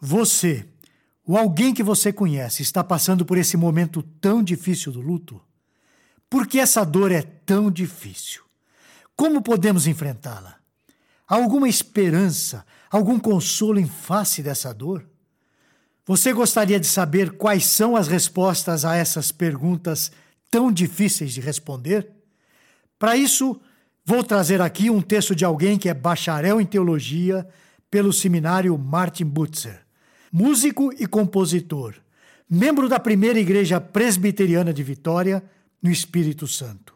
Você, ou alguém que você conhece, está passando por esse momento tão difícil do luto? Por que essa dor é tão difícil? Como podemos enfrentá-la? Há alguma esperança, algum consolo em face dessa dor? Você gostaria de saber quais são as respostas a essas perguntas tão difíceis de responder? Para isso, vou trazer aqui um texto de alguém que é bacharel em teologia pelo seminário Martin Butzer, músico e compositor, membro da primeira igreja presbiteriana de Vitória, no Espírito Santo.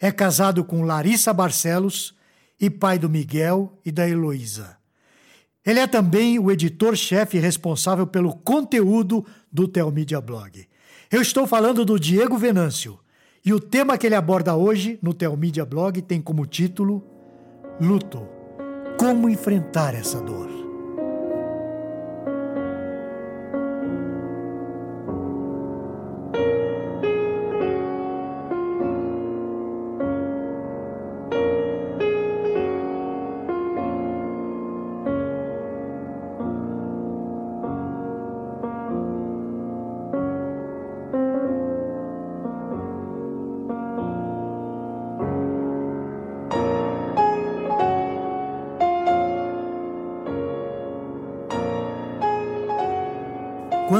É casado com Larissa Barcelos e pai do Miguel e da Heloísa. Ele é também o editor-chefe responsável pelo conteúdo do Telmídia Blog. Eu estou falando do Diego Venâncio e o tema que ele aborda hoje no Telmídia Blog tem como título Luto. Como enfrentar essa dor?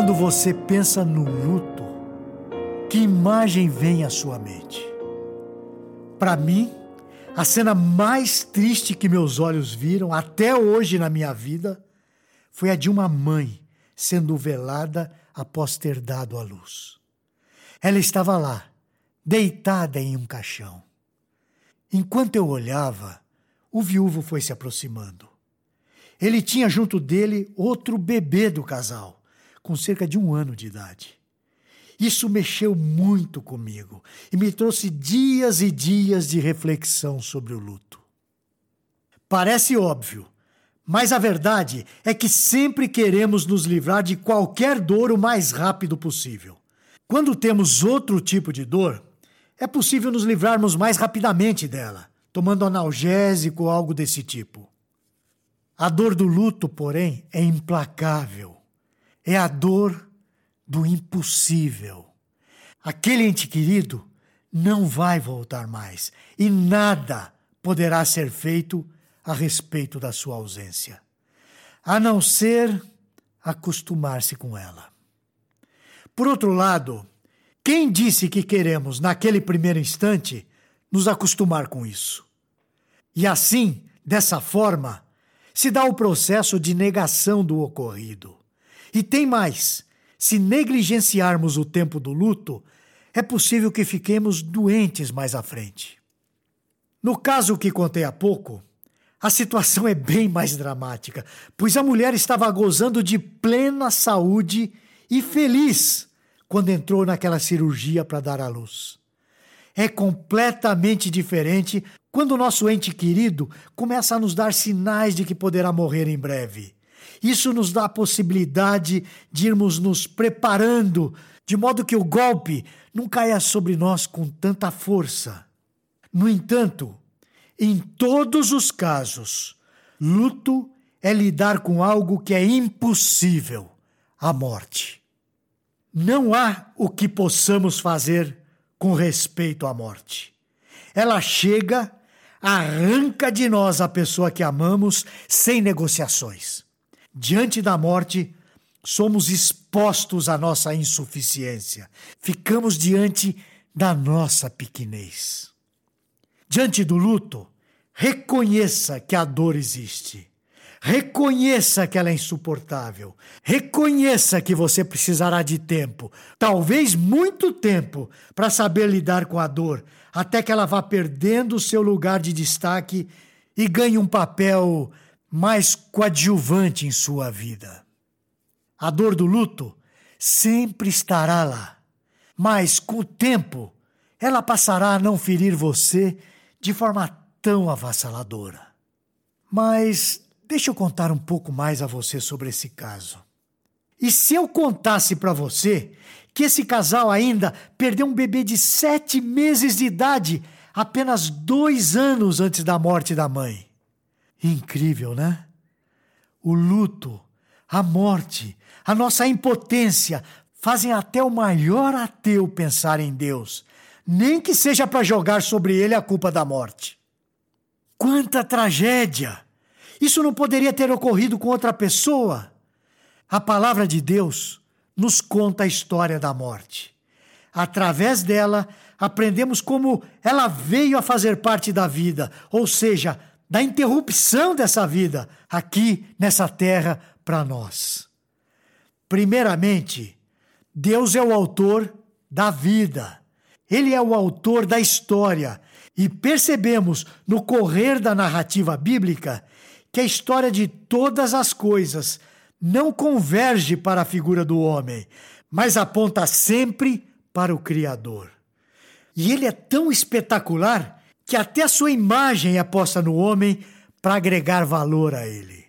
Quando você pensa no luto, que imagem vem à sua mente? Para mim, a cena mais triste que meus olhos viram até hoje na minha vida foi a de uma mãe sendo velada após ter dado à luz. Ela estava lá, deitada em um caixão. Enquanto eu olhava, o viúvo foi se aproximando. Ele tinha junto dele outro bebê do casal com cerca de um ano de idade. Isso mexeu muito comigo e me trouxe dias e dias de reflexão sobre o luto. Parece óbvio, mas a verdade é que sempre queremos nos livrar de qualquer dor o mais rápido possível. Quando temos outro tipo de dor, é possível nos livrarmos mais rapidamente dela, tomando analgésico ou algo desse tipo. A dor do luto, porém, é implacável é a dor do impossível. Aquele ente querido não vai voltar mais e nada poderá ser feito a respeito da sua ausência, a não ser acostumar-se com ela. Por outro lado, quem disse que queremos, naquele primeiro instante, nos acostumar com isso? E assim, dessa forma, se dá o processo de negação do ocorrido. E tem mais: se negligenciarmos o tempo do luto, é possível que fiquemos doentes mais à frente. No caso que contei há pouco, a situação é bem mais dramática, pois a mulher estava gozando de plena saúde e feliz quando entrou naquela cirurgia para dar à luz. É completamente diferente quando o nosso ente querido começa a nos dar sinais de que poderá morrer em breve. Isso nos dá a possibilidade de irmos nos preparando, de modo que o golpe não caia sobre nós com tanta força. No entanto, em todos os casos, luto é lidar com algo que é impossível a morte. Não há o que possamos fazer com respeito à morte. Ela chega, arranca de nós a pessoa que amamos sem negociações. Diante da morte, somos expostos à nossa insuficiência, ficamos diante da nossa pequenez. Diante do luto, reconheça que a dor existe. Reconheça que ela é insuportável. Reconheça que você precisará de tempo, talvez muito tempo, para saber lidar com a dor, até que ela vá perdendo o seu lugar de destaque e ganhe um papel mais coadjuvante em sua vida. A dor do luto sempre estará lá, mas com o tempo ela passará a não ferir você de forma tão avassaladora. Mas deixa eu contar um pouco mais a você sobre esse caso. E se eu contasse para você que esse casal ainda perdeu um bebê de sete meses de idade apenas dois anos antes da morte da mãe? Incrível, né? O luto a morte, a nossa impotência fazem até o maior ateu pensar em Deus, nem que seja para jogar sobre ele a culpa da morte. Quanta tragédia! Isso não poderia ter ocorrido com outra pessoa. A palavra de Deus nos conta a história da morte. Através dela, aprendemos como ela veio a fazer parte da vida, ou seja, da interrupção dessa vida aqui nessa terra para nós. Primeiramente, Deus é o autor da vida. Ele é o autor da história. E percebemos no correr da narrativa bíblica que a história de todas as coisas não converge para a figura do homem, mas aponta sempre para o Criador. E ele é tão espetacular que até a sua imagem é posta no homem para agregar valor a ele.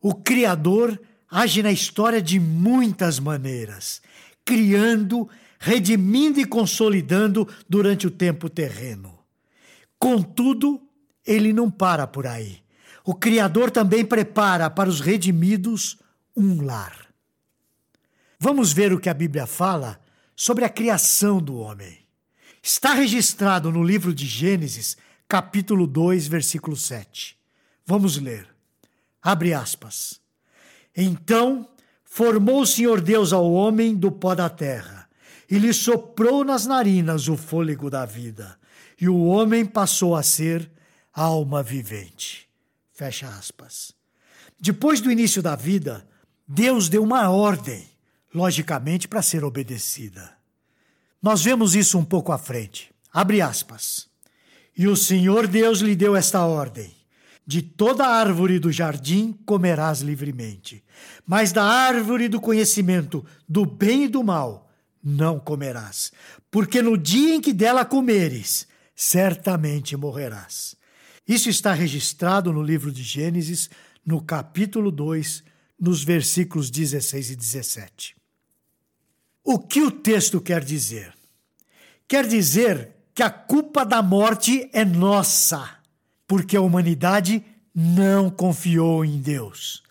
O Criador age na história de muitas maneiras, criando, redimindo e consolidando durante o tempo terreno. Contudo, ele não para por aí. O Criador também prepara para os redimidos um lar. Vamos ver o que a Bíblia fala sobre a criação do homem. Está registrado no livro de Gênesis, capítulo 2, versículo 7. Vamos ler. Abre aspas. Então formou o Senhor Deus ao homem do pó da terra e lhe soprou nas narinas o fôlego da vida, e o homem passou a ser alma vivente. Fecha aspas. Depois do início da vida, Deus deu uma ordem, logicamente para ser obedecida. Nós vemos isso um pouco à frente. Abre aspas. E o Senhor Deus lhe deu esta ordem: De toda árvore do jardim comerás livremente, mas da árvore do conhecimento do bem e do mal não comerás, porque no dia em que dela comeres, certamente morrerás. Isso está registrado no livro de Gênesis, no capítulo 2, nos versículos 16 e 17. O que o texto quer dizer? Quer dizer que a culpa da morte é nossa, porque a humanidade não confiou em Deus.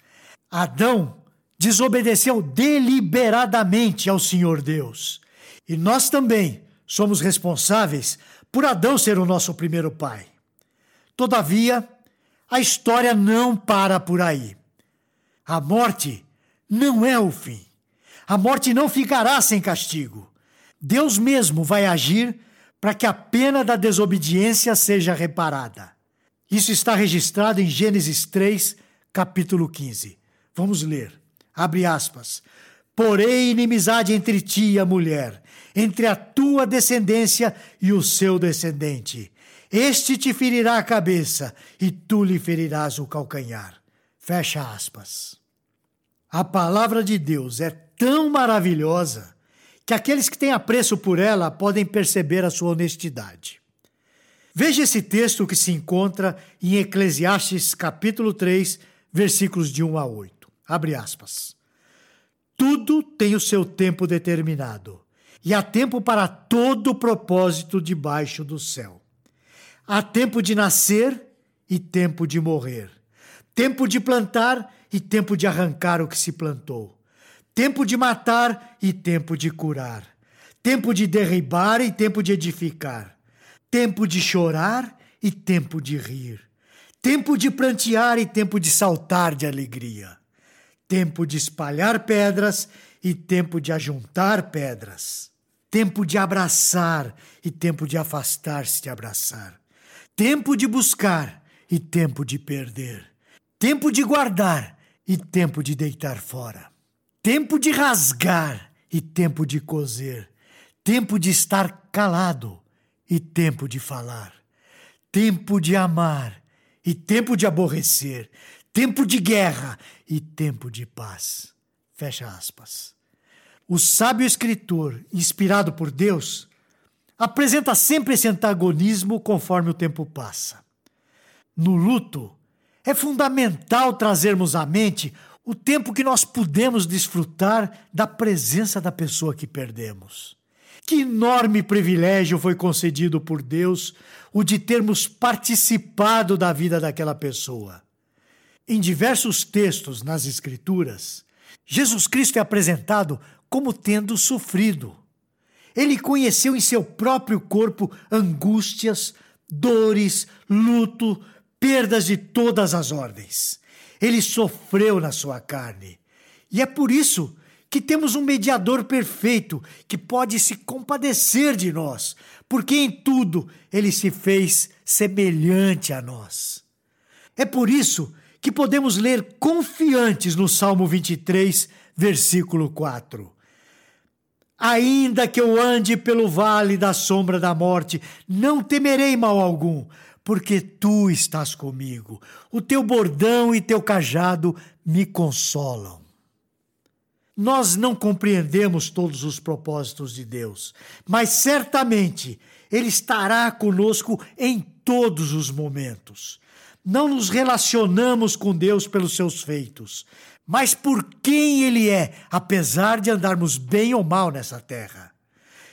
Adão desobedeceu deliberadamente ao Senhor Deus. E nós também somos responsáveis por Adão ser o nosso primeiro pai. Todavia, a história não para por aí. A morte não é o fim. A morte não ficará sem castigo. Deus mesmo vai agir para que a pena da desobediência seja reparada. Isso está registrado em Gênesis 3, capítulo 15. Vamos ler. Abre aspas. Porém, inimizade entre ti e a mulher, entre a tua descendência e o seu descendente. Este te ferirá a cabeça e tu lhe ferirás o calcanhar. Fecha aspas. A palavra de Deus é tão maravilhosa que aqueles que têm apreço por ela podem perceber a sua honestidade. Veja esse texto que se encontra em Eclesiastes capítulo 3, versículos de 1 a 8. Abre aspas. Tudo tem o seu tempo determinado, e há tempo para todo propósito debaixo do céu. Há tempo de nascer e tempo de morrer, tempo de plantar e tempo de arrancar o que se plantou tempo de matar e tempo de curar, tempo de derribar e tempo de edificar, tempo de chorar e tempo de rir, tempo de prantear e tempo de saltar de alegria, tempo de espalhar pedras e tempo de ajuntar pedras, tempo de abraçar e tempo de afastar-se de abraçar, tempo de buscar e tempo de perder, tempo de guardar e tempo de deitar fora tempo de rasgar e tempo de coser, tempo de estar calado e tempo de falar, tempo de amar e tempo de aborrecer, tempo de guerra e tempo de paz. Fecha aspas. O sábio escritor, inspirado por Deus, apresenta sempre esse antagonismo conforme o tempo passa. No luto, é fundamental trazermos à mente o tempo que nós pudemos desfrutar da presença da pessoa que perdemos. Que enorme privilégio foi concedido por Deus o de termos participado da vida daquela pessoa. Em diversos textos nas Escrituras, Jesus Cristo é apresentado como tendo sofrido. Ele conheceu em seu próprio corpo angústias, dores, luto, perdas de todas as ordens. Ele sofreu na sua carne. E é por isso que temos um mediador perfeito que pode se compadecer de nós, porque em tudo ele se fez semelhante a nós. É por isso que podemos ler confiantes no Salmo 23, versículo 4. Ainda que eu ande pelo vale da sombra da morte, não temerei mal algum, porque tu estás comigo. O teu bordão e teu cajado me consolam. Nós não compreendemos todos os propósitos de Deus, mas certamente Ele estará conosco em todos os momentos. Não nos relacionamos com Deus pelos seus feitos, mas por quem Ele é, apesar de andarmos bem ou mal nessa terra.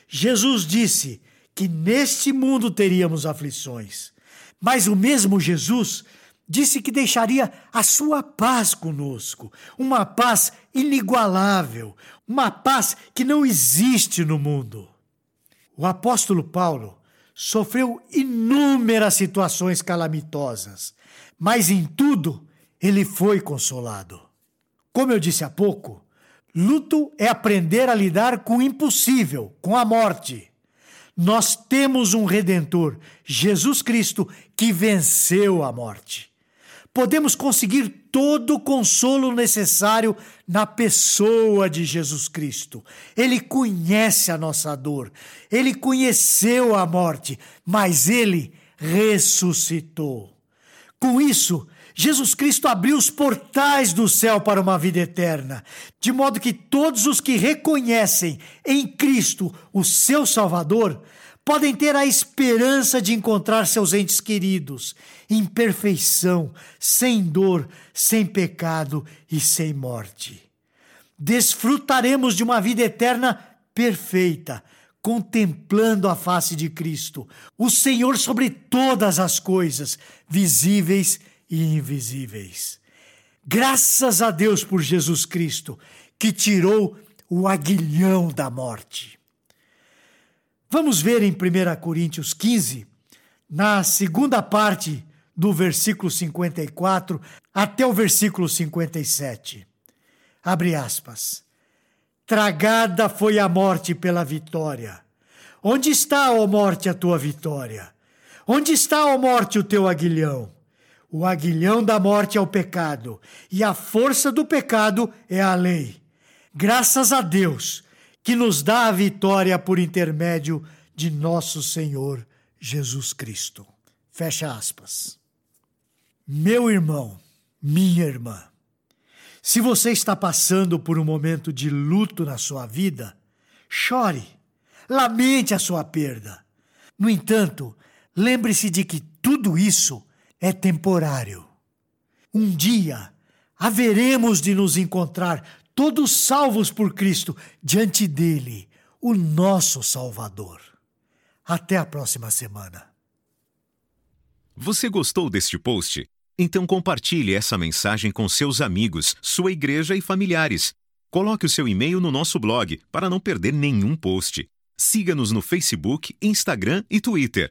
Jesus disse que neste mundo teríamos aflições, mas o mesmo Jesus disse que deixaria a sua paz conosco, uma paz inigualável, uma paz que não existe no mundo. O apóstolo Paulo sofreu inúmeras situações calamitosas, mas em tudo ele foi consolado. Como eu disse há pouco, luto é aprender a lidar com o impossível, com a morte. Nós temos um redentor, Jesus Cristo, que venceu a morte podemos conseguir todo o consolo necessário na pessoa de Jesus Cristo. Ele conhece a nossa dor, ele conheceu a morte, mas ele ressuscitou. Com isso, Jesus Cristo abriu os portais do céu para uma vida eterna, de modo que todos os que reconhecem em Cristo o seu Salvador podem ter a esperança de encontrar seus entes queridos em perfeição, sem dor, sem pecado e sem morte. Desfrutaremos de uma vida eterna perfeita, contemplando a face de Cristo, o Senhor sobre todas as coisas, visíveis e invisíveis. Graças a Deus por Jesus Cristo, que tirou o aguilhão da morte. Vamos ver em 1 Coríntios 15, na segunda parte do versículo 54 até o versículo 57. Abre aspas. Tragada foi a morte pela vitória. Onde está, ó morte, a tua vitória? Onde está, ó morte, o teu aguilhão? O aguilhão da morte é o pecado, e a força do pecado é a lei. Graças a Deus, que nos dá a vitória por intermédio de nosso Senhor Jesus Cristo. Fecha aspas. Meu irmão, minha irmã, se você está passando por um momento de luto na sua vida, chore, lamente a sua perda. No entanto, lembre-se de que tudo isso é temporário. Um dia haveremos de nos encontrar todos salvos por Cristo diante dele, o nosso Salvador. Até a próxima semana. Você gostou deste post? Então compartilhe essa mensagem com seus amigos, sua igreja e familiares. Coloque o seu e-mail no nosso blog para não perder nenhum post. Siga-nos no Facebook, Instagram e Twitter.